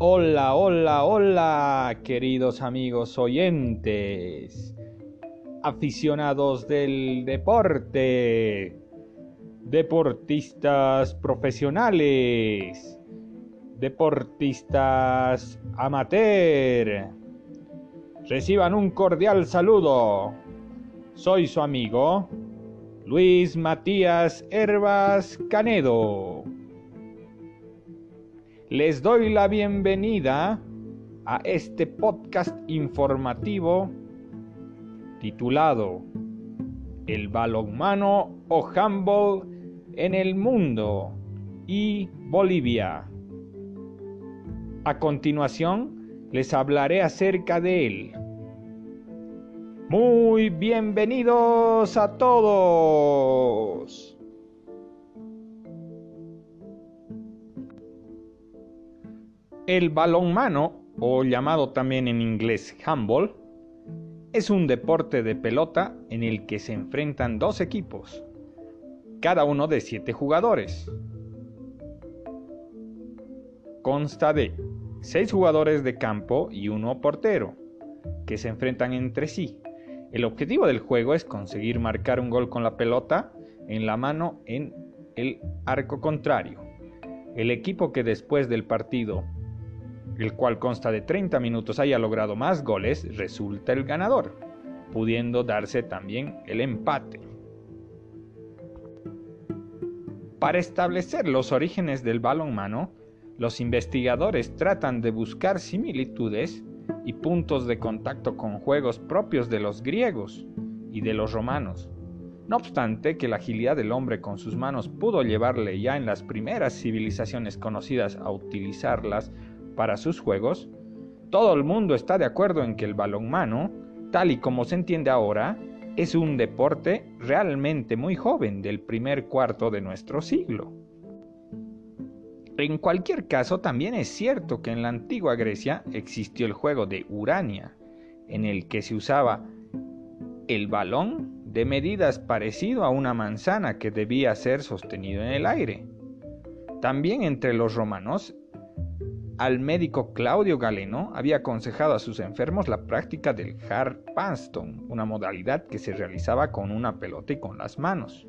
Hola, hola, hola, queridos amigos oyentes, aficionados del deporte, deportistas profesionales, deportistas amateur. Reciban un cordial saludo. Soy su amigo Luis Matías Herbas Canedo les doy la bienvenida a este podcast informativo titulado El balonmano o handball en el mundo y Bolivia. A continuación les hablaré acerca de él. Muy bienvenidos a todos. El balonmano, o llamado también en inglés handball, es un deporte de pelota en el que se enfrentan dos equipos, cada uno de siete jugadores. Consta de seis jugadores de campo y uno portero, que se enfrentan entre sí. El objetivo del juego es conseguir marcar un gol con la pelota en la mano en el arco contrario. El equipo que después del partido el cual consta de 30 minutos, haya logrado más goles, resulta el ganador, pudiendo darse también el empate. Para establecer los orígenes del balonmano, los investigadores tratan de buscar similitudes y puntos de contacto con juegos propios de los griegos y de los romanos. No obstante que la agilidad del hombre con sus manos pudo llevarle ya en las primeras civilizaciones conocidas a utilizarlas para sus juegos, todo el mundo está de acuerdo en que el balonmano, tal y como se entiende ahora, es un deporte realmente muy joven del primer cuarto de nuestro siglo. En cualquier caso, también es cierto que en la antigua Grecia existió el juego de Urania, en el que se usaba el balón de medidas parecido a una manzana que debía ser sostenido en el aire. También entre los romanos al médico Claudio Galeno había aconsejado a sus enfermos la práctica del hard una modalidad que se realizaba con una pelota y con las manos.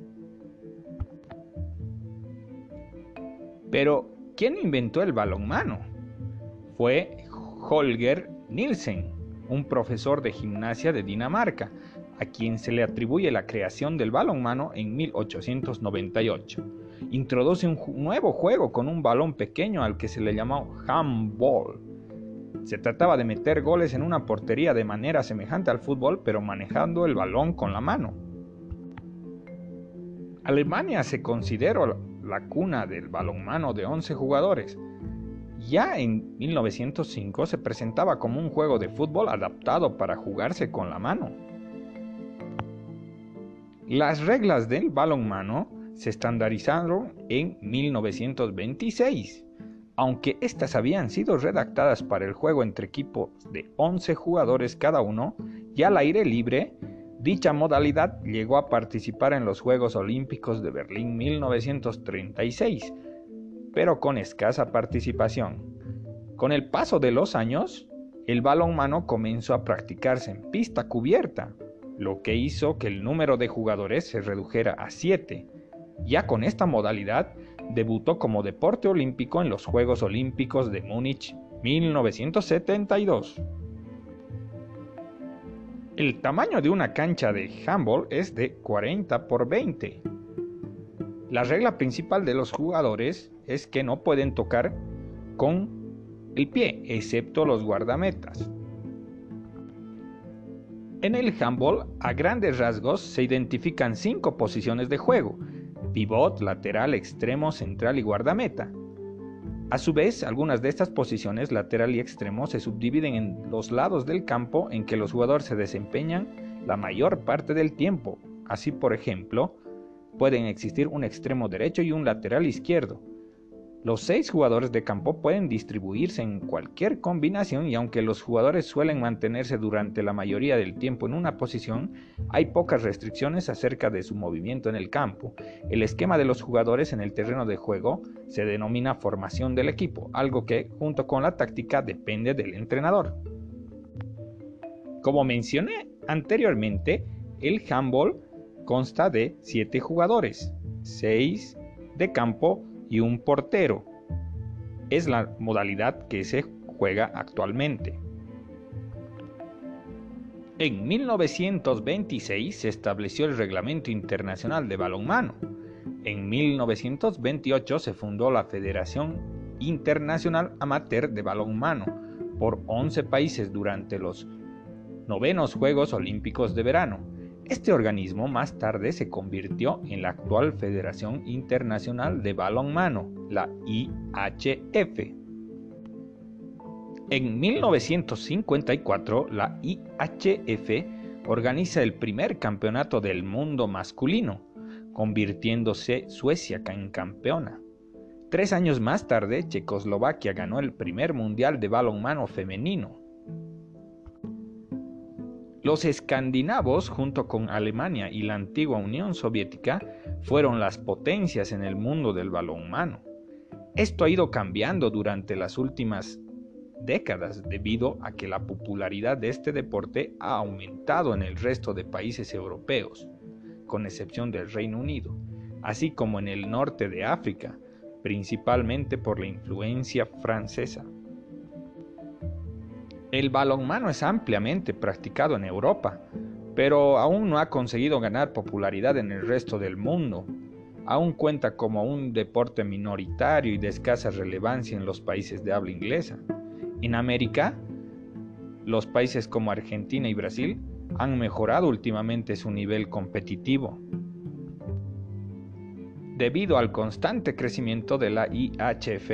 Pero, ¿quién inventó el balonmano? Fue Holger Nielsen, un profesor de gimnasia de Dinamarca, a quien se le atribuye la creación del balonmano en 1898 introduce un nuevo juego con un balón pequeño al que se le llamó handball. Se trataba de meter goles en una portería de manera semejante al fútbol, pero manejando el balón con la mano. Alemania se consideró la cuna del balonmano de 11 jugadores. Ya en 1905 se presentaba como un juego de fútbol adaptado para jugarse con la mano. Las reglas del balonmano se estandarizaron en 1926, aunque estas habían sido redactadas para el juego entre equipos de 11 jugadores cada uno, y al aire libre, dicha modalidad llegó a participar en los Juegos Olímpicos de Berlín 1936, pero con escasa participación. Con el paso de los años, el balonmano comenzó a practicarse en pista cubierta, lo que hizo que el número de jugadores se redujera a 7, ya con esta modalidad, debutó como deporte olímpico en los Juegos Olímpicos de Múnich 1972. El tamaño de una cancha de handball es de 40 por 20. La regla principal de los jugadores es que no pueden tocar con el pie, excepto los guardametas. En el handball, a grandes rasgos, se identifican cinco posiciones de juego, pivot, lateral, extremo, central y guardameta. A su vez, algunas de estas posiciones, lateral y extremo, se subdividen en los lados del campo en que los jugadores se desempeñan la mayor parte del tiempo. Así, por ejemplo, pueden existir un extremo derecho y un lateral izquierdo. Los seis jugadores de campo pueden distribuirse en cualquier combinación y aunque los jugadores suelen mantenerse durante la mayoría del tiempo en una posición, hay pocas restricciones acerca de su movimiento en el campo. El esquema de los jugadores en el terreno de juego se denomina formación del equipo, algo que, junto con la táctica, depende del entrenador. Como mencioné anteriormente, el handball consta de siete jugadores, seis de campo y un portero. Es la modalidad que se juega actualmente. En 1926 se estableció el Reglamento Internacional de Balonmano. En 1928 se fundó la Federación Internacional Amateur de Balonmano por 11 países durante los novenos Juegos Olímpicos de Verano este organismo más tarde se convirtió en la actual Federación Internacional de Balonmano, la IHF. En 1954, la IHF organiza el primer campeonato del mundo masculino, convirtiéndose Suecia en campeona. Tres años más tarde, Checoslovaquia ganó el primer mundial de balonmano femenino, los escandinavos, junto con Alemania y la antigua Unión Soviética, fueron las potencias en el mundo del balonmano. Esto ha ido cambiando durante las últimas décadas debido a que la popularidad de este deporte ha aumentado en el resto de países europeos, con excepción del Reino Unido, así como en el norte de África, principalmente por la influencia francesa. El balonmano es ampliamente practicado en Europa, pero aún no ha conseguido ganar popularidad en el resto del mundo. Aún cuenta como un deporte minoritario y de escasa relevancia en los países de habla inglesa. En América, los países como Argentina y Brasil han mejorado últimamente su nivel competitivo. Debido al constante crecimiento de la IHF,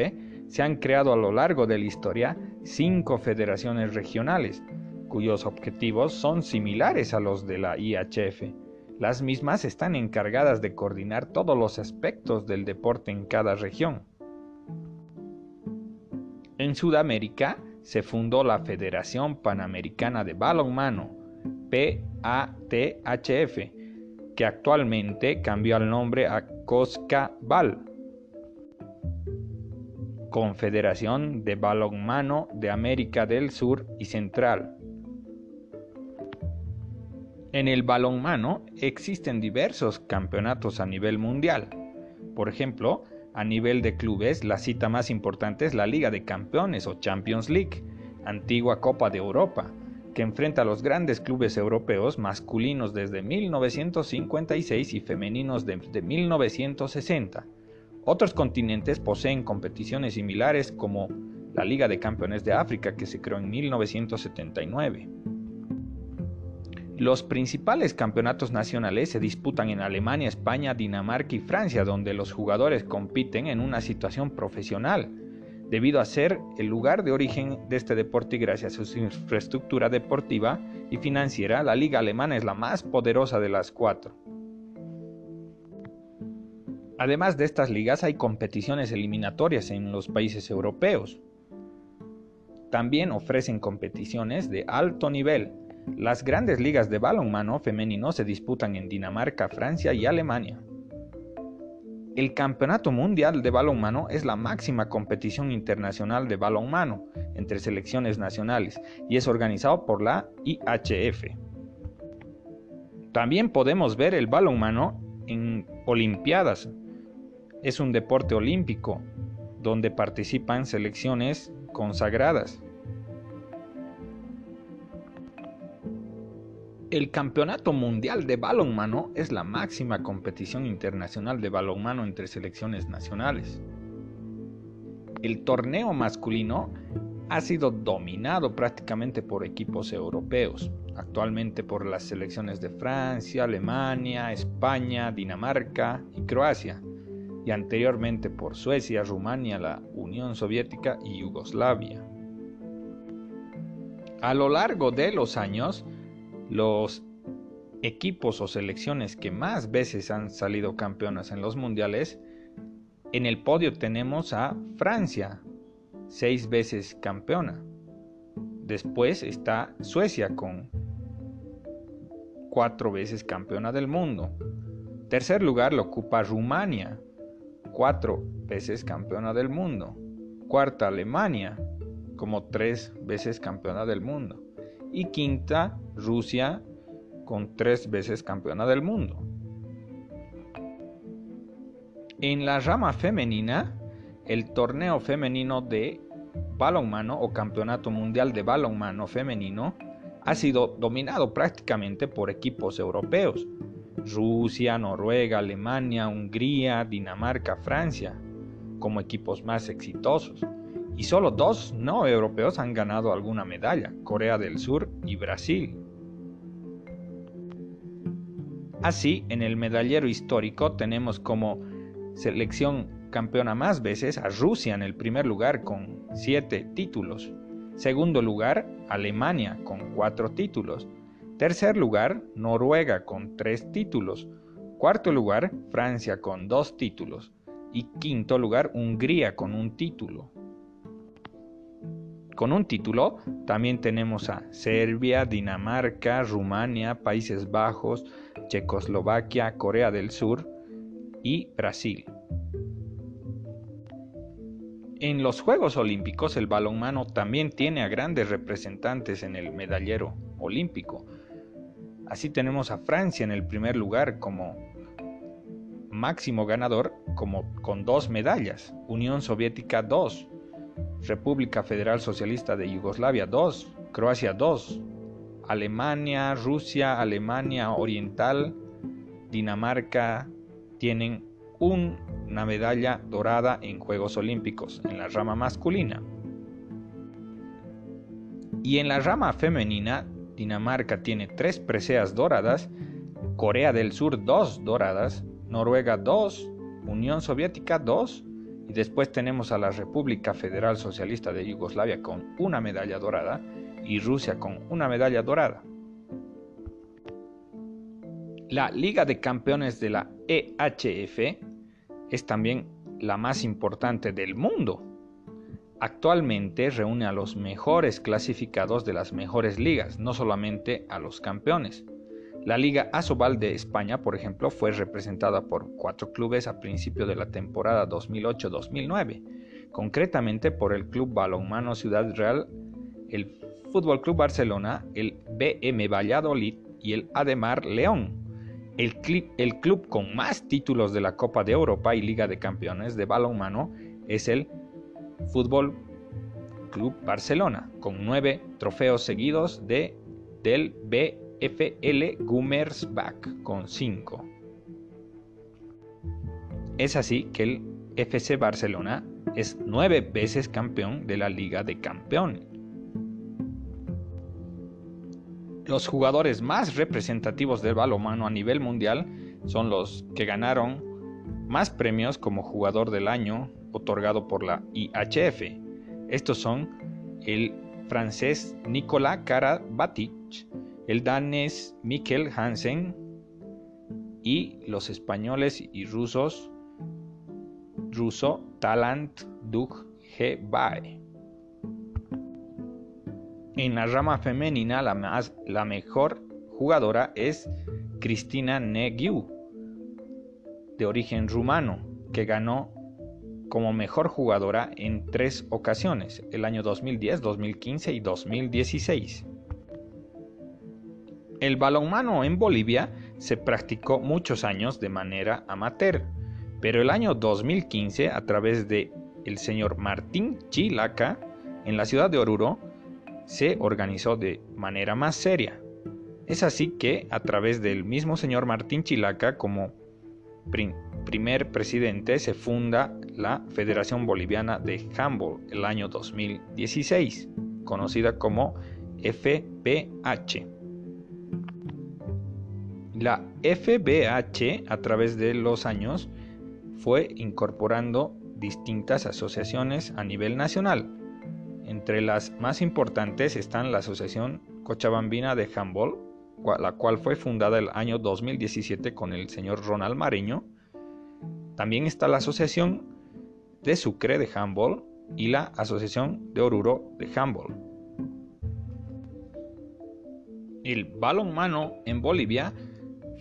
se han creado a lo largo de la historia cinco federaciones regionales, cuyos objetivos son similares a los de la IHF. Las mismas están encargadas de coordinar todos los aspectos del deporte en cada región. En Sudamérica se fundó la Federación Panamericana de Balonmano, PATHF, que actualmente cambió el nombre a COSCA-BAL Confederación de Balonmano de América del Sur y Central. En el balonmano existen diversos campeonatos a nivel mundial. Por ejemplo, a nivel de clubes, la cita más importante es la Liga de Campeones o Champions League, antigua Copa de Europa, que enfrenta a los grandes clubes europeos masculinos desde 1956 y femeninos desde 1960. Otros continentes poseen competiciones similares como la Liga de Campeones de África que se creó en 1979. Los principales campeonatos nacionales se disputan en Alemania, España, Dinamarca y Francia, donde los jugadores compiten en una situación profesional, debido a ser el lugar de origen de este deporte y gracias a su infraestructura deportiva y financiera, la liga alemana es la más poderosa de las cuatro. Además de estas ligas hay competiciones eliminatorias en los países europeos. También ofrecen competiciones de alto nivel. Las grandes ligas de balonmano femenino se disputan en Dinamarca, Francia y Alemania. El Campeonato Mundial de Balonmano es la máxima competición internacional de balonmano entre selecciones nacionales y es organizado por la IHF. También podemos ver el balonmano en Olimpiadas, es un deporte olímpico donde participan selecciones consagradas. El Campeonato Mundial de Balonmano es la máxima competición internacional de balonmano entre selecciones nacionales. El torneo masculino ha sido dominado prácticamente por equipos europeos, actualmente por las selecciones de Francia, Alemania, España, Dinamarca y Croacia y anteriormente por Suecia, Rumania, la Unión Soviética y Yugoslavia. A lo largo de los años, los equipos o selecciones que más veces han salido campeonas en los mundiales En el podio tenemos a Francia, seis veces campeona. Después está Suecia con cuatro veces campeona del mundo. Tercer lugar lo ocupa Rumania, cuatro veces campeona del mundo. Cuarta Alemania, como tres veces campeona del mundo. Y quinta Rusia, con tres veces campeona del mundo. En la rama femenina, el torneo femenino de balonmano o campeonato mundial de balonmano femenino ha sido dominado prácticamente por equipos europeos. Rusia, Noruega, Alemania, Hungría, Dinamarca, Francia, como equipos más exitosos. Y solo dos no europeos han ganado alguna medalla, Corea del Sur y Brasil. Así, en el medallero histórico tenemos como selección campeona más veces a Rusia en el primer lugar con 7 títulos. Segundo lugar, Alemania con 4 títulos. Tercer lugar, Noruega con 3 títulos. Cuarto lugar, Francia con 2 títulos. Y quinto lugar, Hungría con un título. Con un título también tenemos a Serbia, Dinamarca, Rumania, Países Bajos, Checoslovaquia, Corea del Sur y Brasil. En los Juegos Olímpicos el balonmano también tiene a grandes representantes en el medallero olímpico. Así tenemos a Francia en el primer lugar como máximo ganador como con dos medallas, Unión Soviética 2, República Federal Socialista de Yugoslavia 2, Croacia 2, Alemania, Rusia, Alemania Oriental, Dinamarca tienen una medalla dorada en Juegos Olímpicos en la rama masculina. Y en la rama femenina, Dinamarca tiene tres preseas doradas, Corea del Sur dos doradas, Noruega dos, Unión Soviética dos, y después tenemos a la República Federal Socialista de Yugoslavia con una medalla dorada y Rusia con una medalla dorada. La Liga de Campeones de la EHF es también la más importante del mundo. Actualmente reúne a los mejores clasificados de las mejores ligas, no solamente a los campeones. La Liga Asobal de España, por ejemplo, fue representada por cuatro clubes a principio de la temporada 2008-2009, concretamente por el Club Balonmano Ciudad Real, el Fútbol Club Barcelona, el BM Valladolid y el Ademar León. El, club con más títulos de la Copa de Europa y Liga de Campeones de balonmano es el Fútbol Club Barcelona, con nueve trofeos seguidos de, del BFL Gummersbach, con cinco. Es así que el FC Barcelona es nueve veces campeón de la Liga de Campeones. Los jugadores más representativos del balonmano a nivel mundial son los que ganaron más premios como jugador del año otorgado por la IHF. Estos son el francés Nicolas Karabatic, el danés Mikkel Hansen y los españoles y rusos ruso Talant Duk Bae. En la rama femenina, la, más, la mejor jugadora es Cristina Negiu, de origen rumano, que ganó como mejor jugadora en tres ocasiones, el año 2010, 2015 y 2016. El balonmano en Bolivia se practicó muchos años de manera amateur, pero el año 2015, a través de el señor Martín Chilaca, en la ciudad de Oruro, se organizó de manera más seria. Es así que, a través del mismo señor Martín Chilaca como primer presidente, se funda la Federación Boliviana de Handball el año 2016, conocida como FBH. La FBH, a través de los años, fue incorporando distintas asociaciones a nivel nacional, entre las más importantes están la Asociación Cochabambina de Handball, la cual fue fundada el año 2017 con el señor Ronald Mariño. También está la Asociación de Sucre de Handball y la Asociación de Oruro de Handball. El balonmano en Bolivia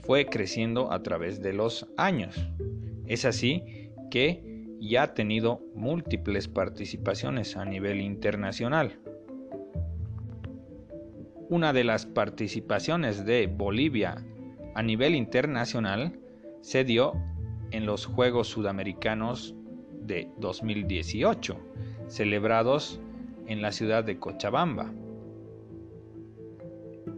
fue creciendo a través de los años. Es así que ya ha tenido múltiples participaciones a nivel internacional. Una de las participaciones de Bolivia a nivel internacional se dio en los Juegos Sudamericanos de 2018, celebrados en la ciudad de Cochabamba.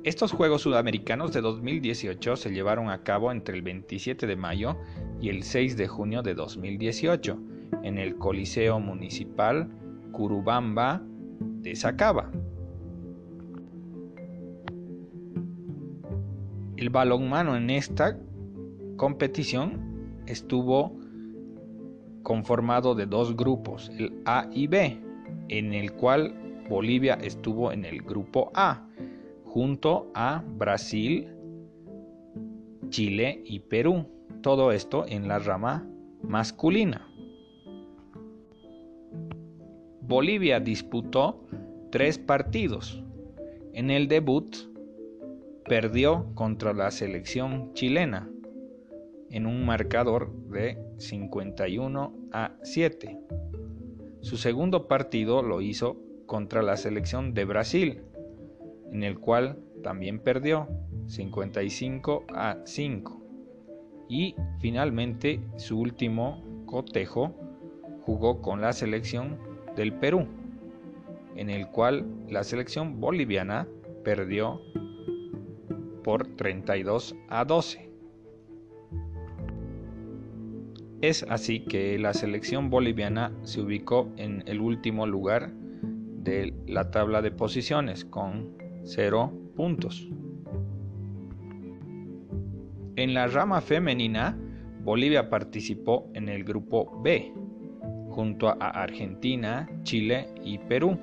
Estos Juegos Sudamericanos de 2018 se llevaron a cabo entre el 27 de mayo y el 6 de junio de 2018 en el Coliseo Municipal Curubamba de Sacaba. El balonmano en esta competición estuvo conformado de dos grupos, el A y B, en el cual Bolivia estuvo en el grupo A junto a Brasil, Chile y Perú. Todo esto en la rama masculina. Bolivia disputó tres partidos. En el debut perdió contra la selección chilena en un marcador de 51 a 7. Su segundo partido lo hizo contra la selección de Brasil en el cual también perdió 55 a 5. Y finalmente su último cotejo jugó con la selección del Perú, en el cual la selección boliviana perdió por 32 a 12. Es así que la selección boliviana se ubicó en el último lugar de la tabla de posiciones con 0 puntos. En la rama femenina, Bolivia participó en el grupo B, junto a Argentina, Chile y Perú.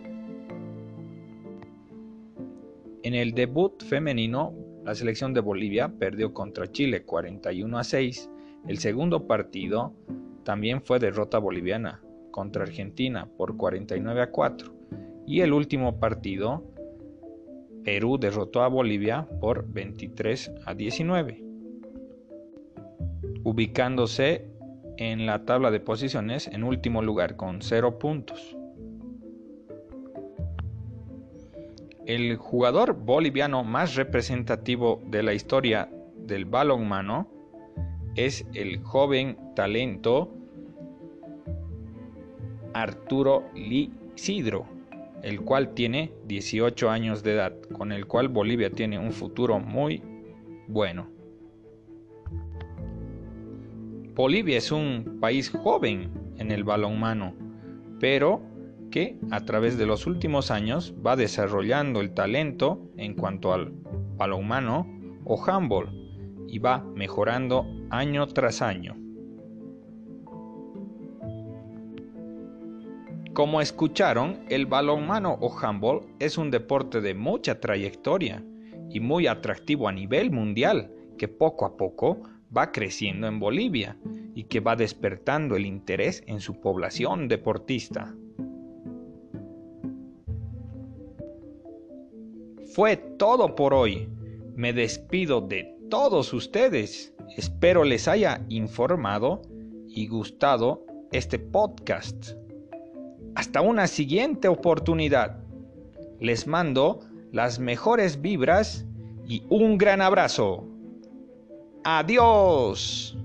En el debut femenino, la selección de Bolivia perdió contra Chile 41 a 6. El segundo partido también fue derrota boliviana contra Argentina por 49 a 4. Y el último partido Perú derrotó a Bolivia por 23 a 19, ubicándose en la tabla de posiciones en último lugar con 0 puntos. El jugador boliviano más representativo de la historia del balonmano es el joven talento Arturo Lisidro el cual tiene 18 años de edad, con el cual Bolivia tiene un futuro muy bueno. Bolivia es un país joven en el balonmano, pero que a través de los últimos años va desarrollando el talento en cuanto al balonmano o handball y va mejorando año tras año. Como escucharon, el balonmano o handball es un deporte de mucha trayectoria y muy atractivo a nivel mundial que poco a poco va creciendo en Bolivia y que va despertando el interés en su población deportista. Fue todo por hoy. Me despido de todos ustedes. Espero les haya informado y gustado este podcast. Hasta una siguiente oportunidad. Les mando las mejores vibras y un gran abrazo. Adiós.